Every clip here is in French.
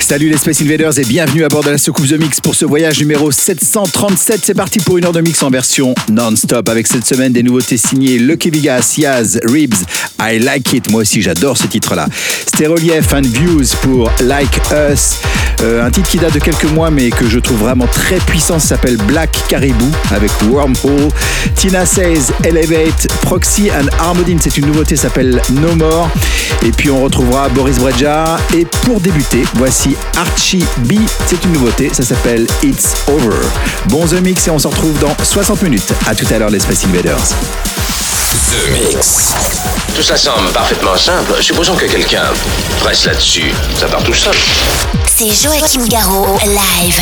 Salut les Space Invaders et bienvenue à bord de la soucoupe The Mix pour ce voyage numéro 737. C'est parti pour une heure de mix en version non-stop avec cette semaine des nouveautés signées Lucky Vegas, Yaz, Ribs, I Like It. Moi aussi j'adore ce titre-là. Stérolief and Views pour Like Us. Euh, un titre qui date de quelques mois mais que je trouve vraiment très puissant s'appelle Black Caribou avec Wormhole. Tina Says, Elevate, Proxy and Armodine. C'est une nouveauté s'appelle No More. Et puis on retrouvera Boris Breja. Et pour débuter, voici Archie B. C'est une nouveauté, ça s'appelle It's Over. Bon The Mix et on se retrouve dans 60 minutes. À tout à l'heure les Space Invaders. The Mix. Tout ça semble parfaitement simple. Supposons que quelqu'un presse là-dessus. Ça part tout seul. C'est Joachim Garraud, live.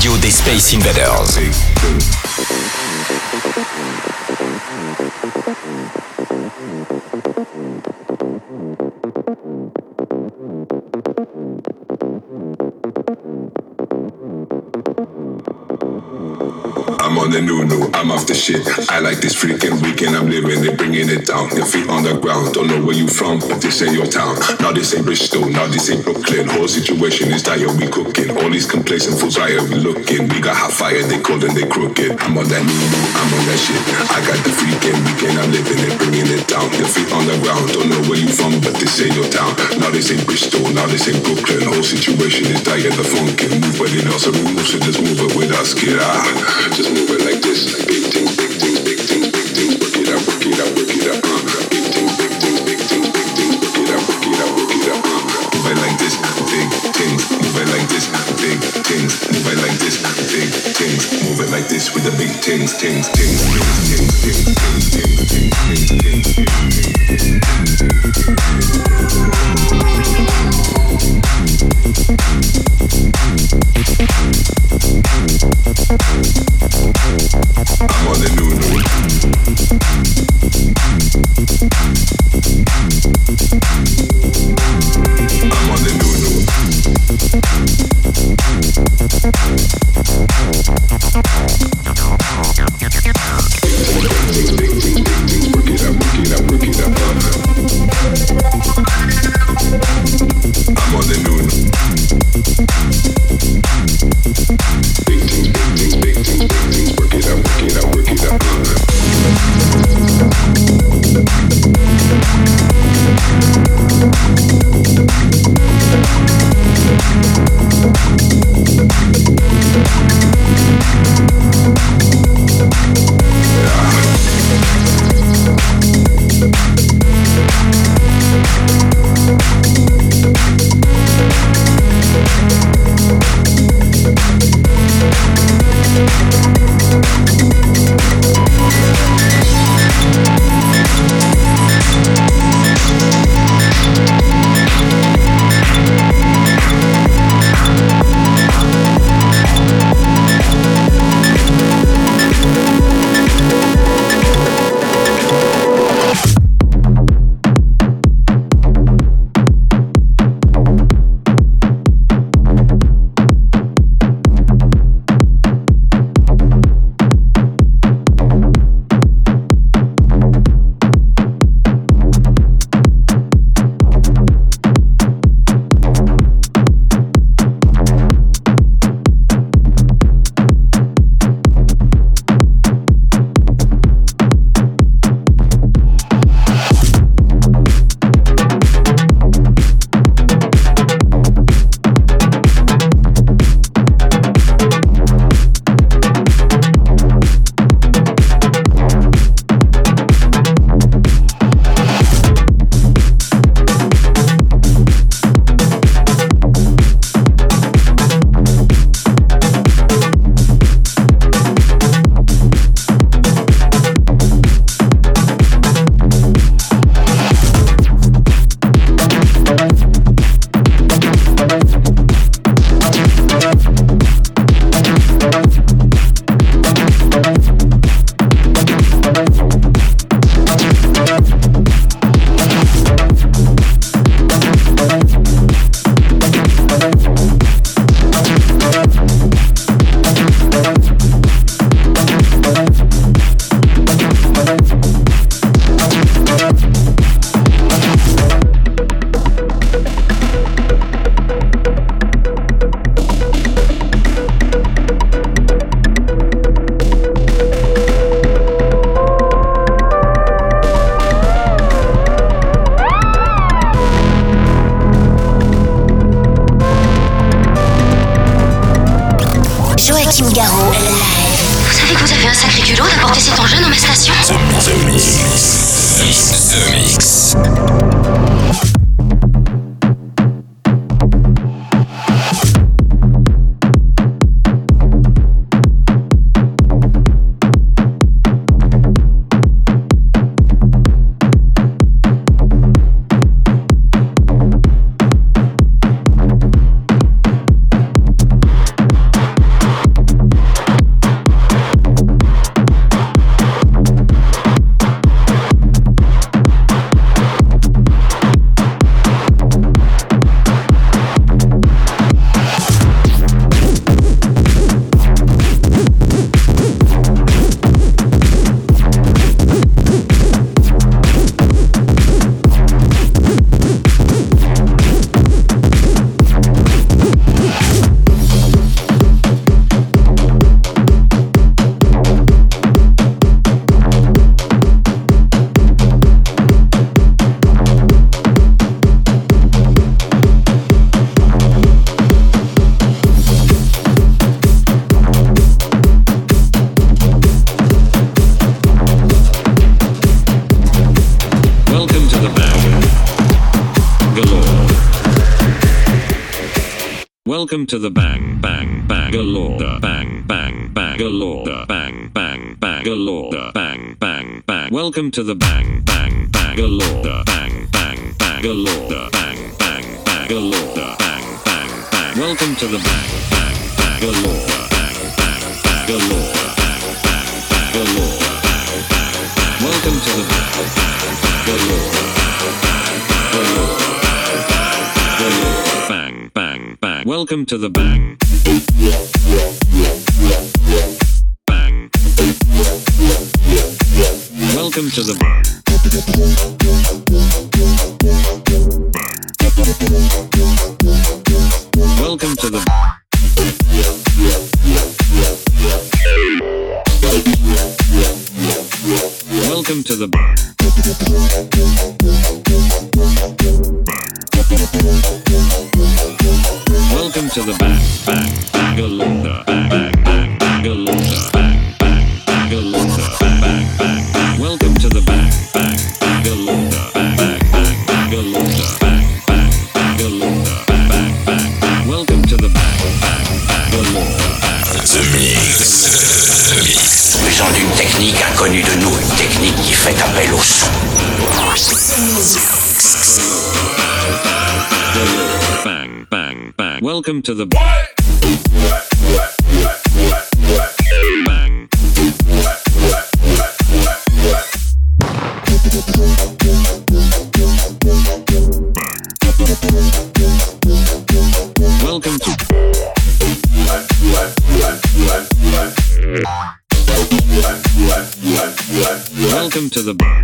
radio des Space Invaders. I'm on the new I'm off the shit. I like this freaking weekend I'm living it, bringing it down. Your feet on the ground, don't know where you from, but this ain't your town. Now this ain't Bristol, now this ain't Brooklyn. Whole situation is dire, we cooking. All these complacent fools I here, we looking. We got hot fire, they cold and they crooked. I'm on that new, I'm on that shit. I got the freaking weekend I'm living it, bringing it down. Your feet on the ground, don't know where you from, but this ain't your town. Now this ain't Bristol, now this ain't Brooklyn. Whole situation is dire, the phone can move, but it also removes so Just move it with us, get out. Ah, just move it. the big things, things, things, things, things, things, things, things, things, things, things, things, things, things, things, to the bang bang Bangalore bang bang Bangalore bang bang Bangalore bang bang bang Welcome to the bang bang Bangalore bang bang Bangalore bang bang Bangalore bang bang bang Welcome to the bang bang Bangalore bang bang Bangalore bang bang Bangalore bang bang Welcome to the bang Welcome to the bang. Bang. Welcome to the bang. The Mix. The Mix. Usant d'une technique inconnue de nous, une technique qui fait appel au son. bang bang bang Welcome to the bang to the bang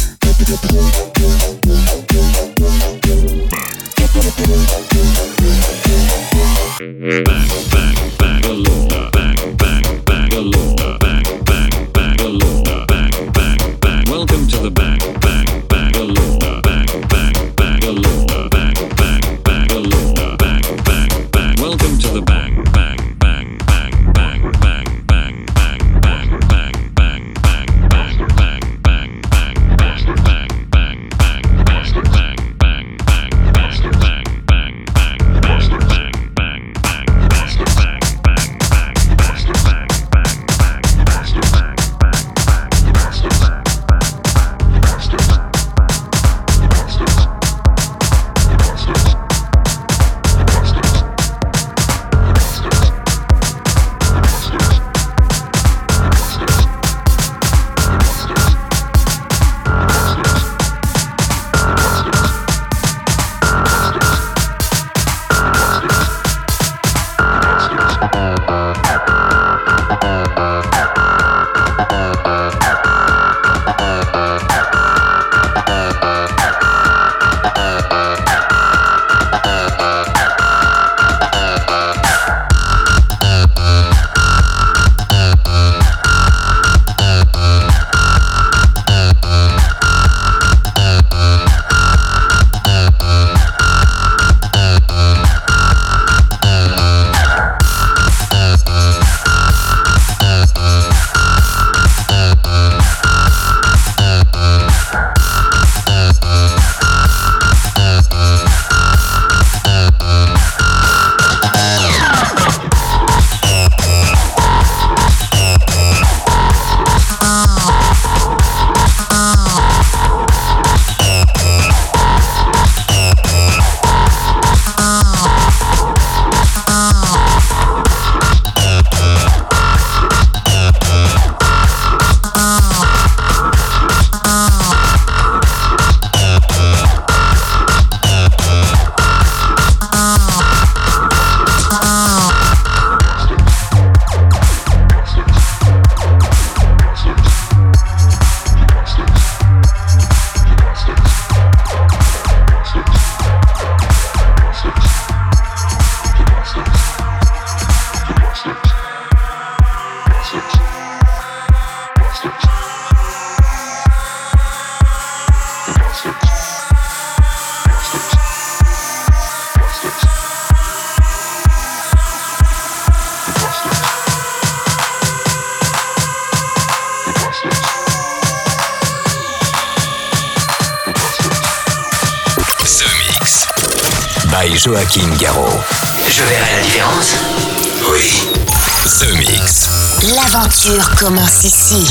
L'aventure commence ici.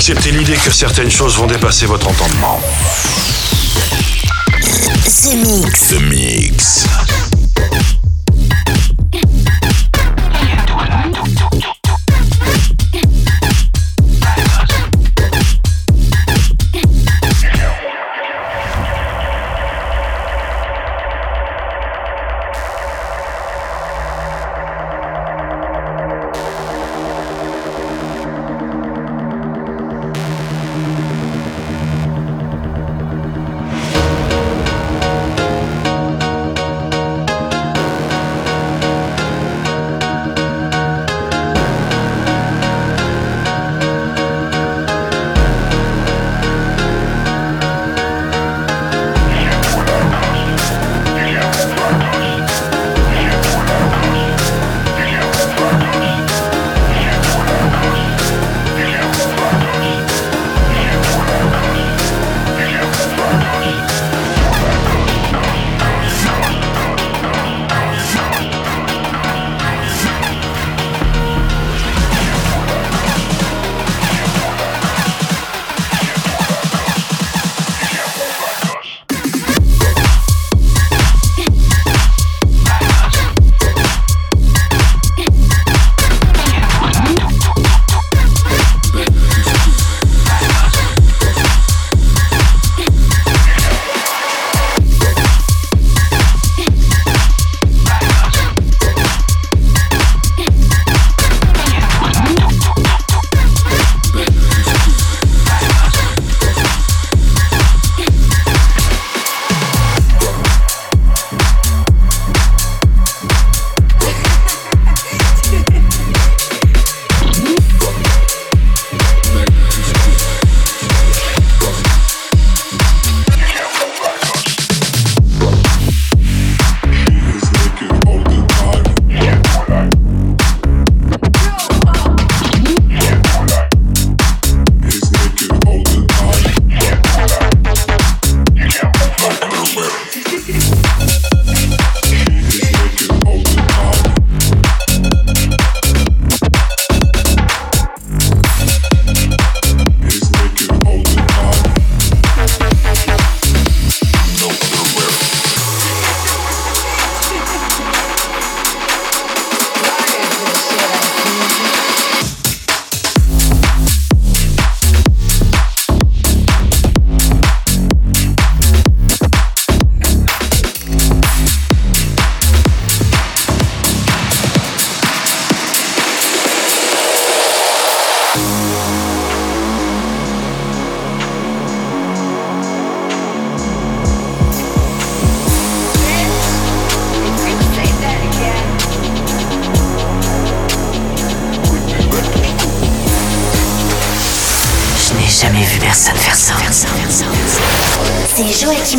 Accepter l'idée que certaines choses vont dépasser votre entendement. The Mix. The Mix.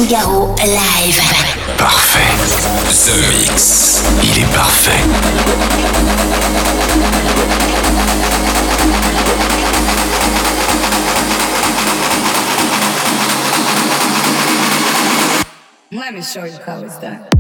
Garraud, live. Parfait. The Mix. Il est parfait. Let me show you how it's done.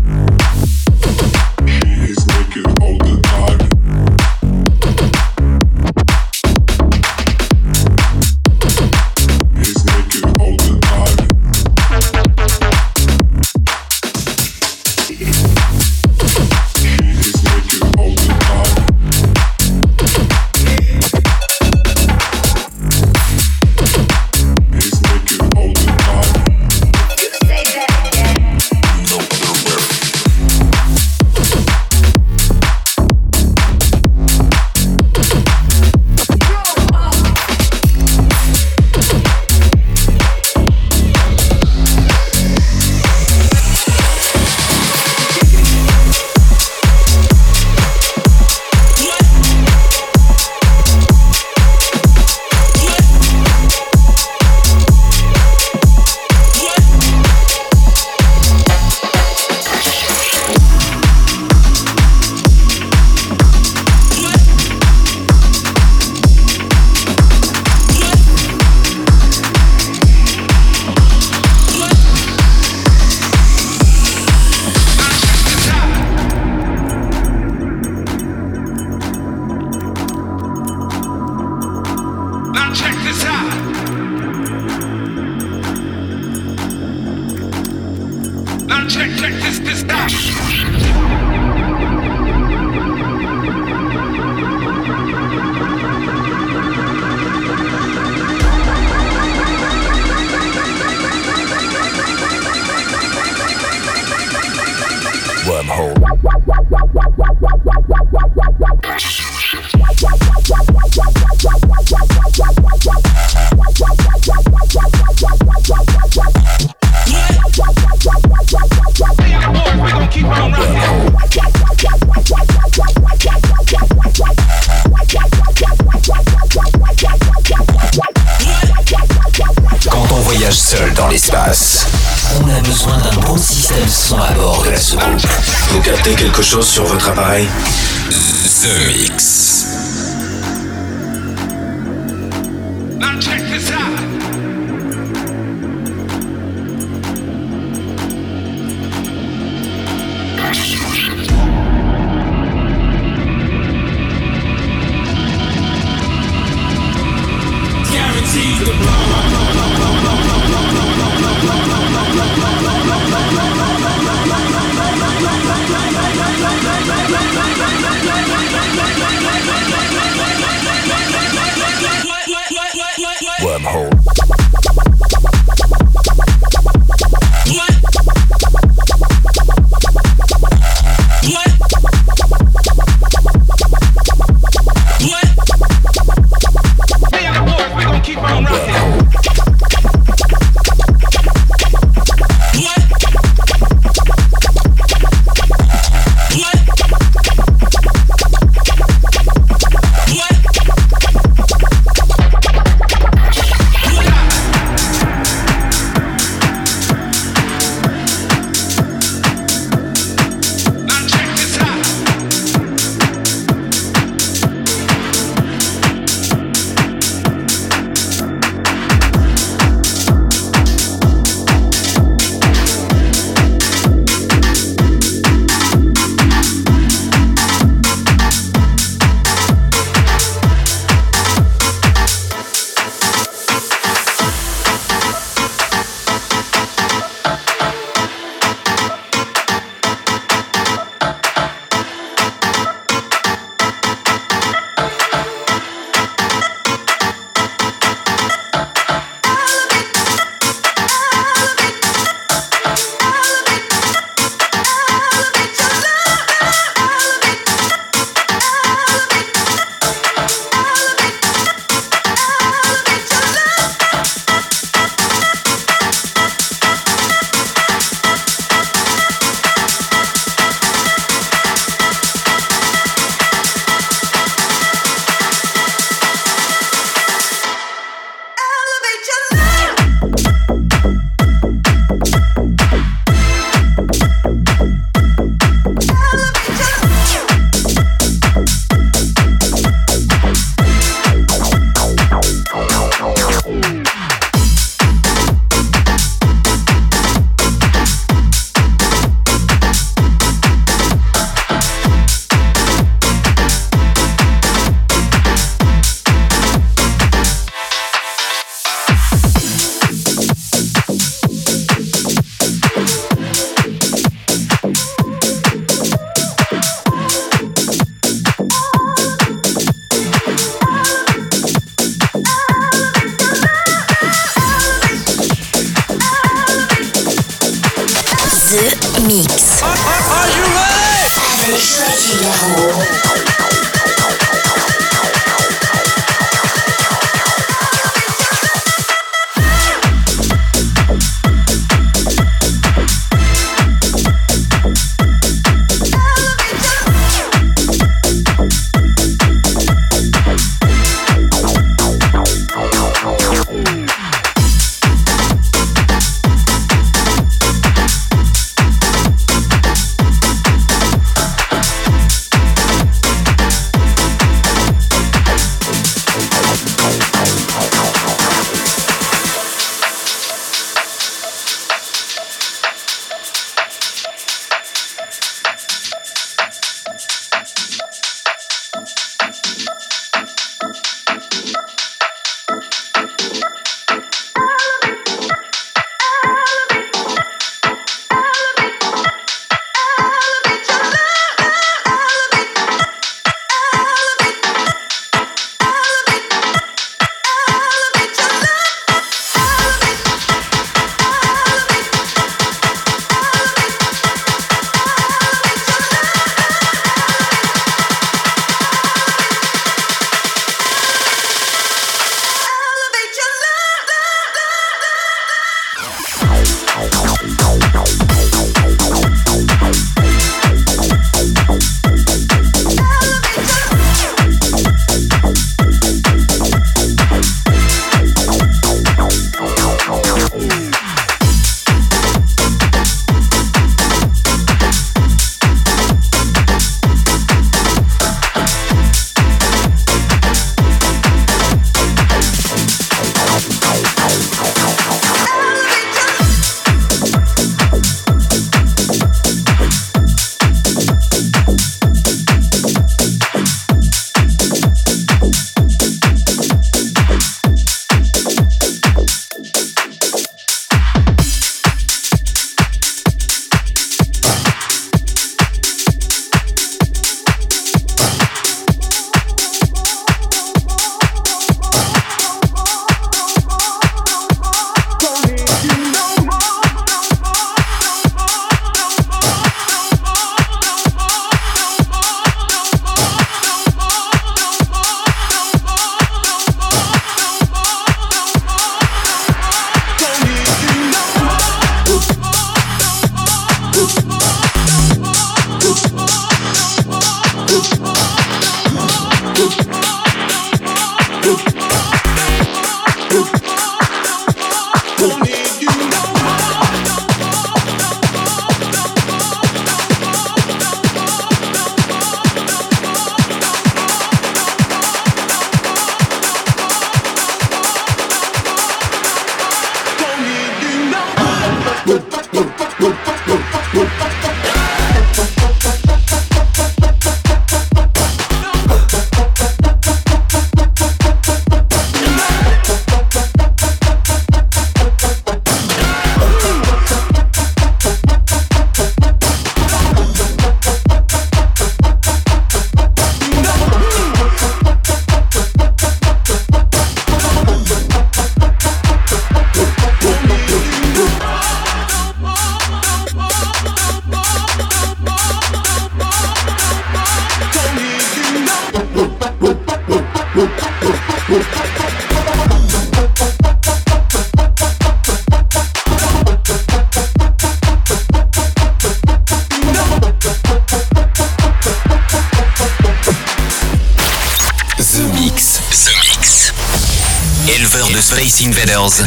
Sur votre appareil. The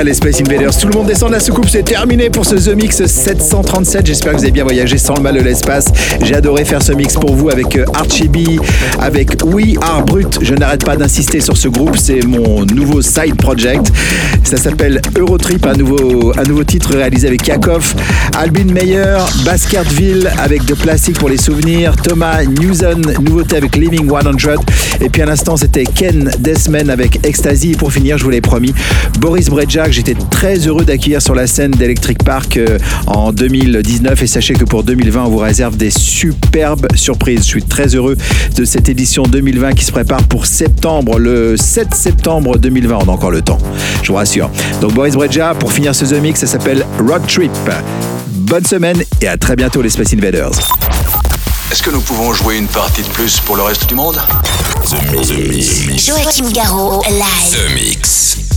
Voilà les Space Invaders, tout le monde descend de la soucoupe, c'est terminé pour ce The Mix 737. J'espère que vous avez bien voyagé sans le mal de l'espace. J'ai adoré faire ce mix pour vous avec euh, Archie B, avec We Are Brut. Je n'arrête pas d'insister sur ce groupe, c'est mon nouveau side project. Ça s'appelle Eurotrip, un nouveau, un nouveau titre réalisé avec Yakov, Albin Meyer, Baskerville avec de Plastic pour les souvenirs, Thomas Newson, nouveauté avec Living 100. Et puis à l'instant, c'était Ken Desman avec Ecstasy. Et pour finir, je vous l'ai promis, Boris J'étais très heureux d'accueillir sur la scène d'Electric Park euh, en 2019. Et sachez que pour 2020, on vous réserve des superbes surprises. Je suis très heureux de cette édition 2020 qui se prépare pour septembre, le 7 septembre 2020. On a encore le temps, je vous rassure. Donc Boris Breja, pour finir ce The Mix, ça s'appelle Road Trip. Bonne semaine et à très bientôt les Space Invaders. Est-ce que nous pouvons jouer une partie de plus pour le reste du monde? The Mix. The Mix. Joachim Garraud, live. The Mix.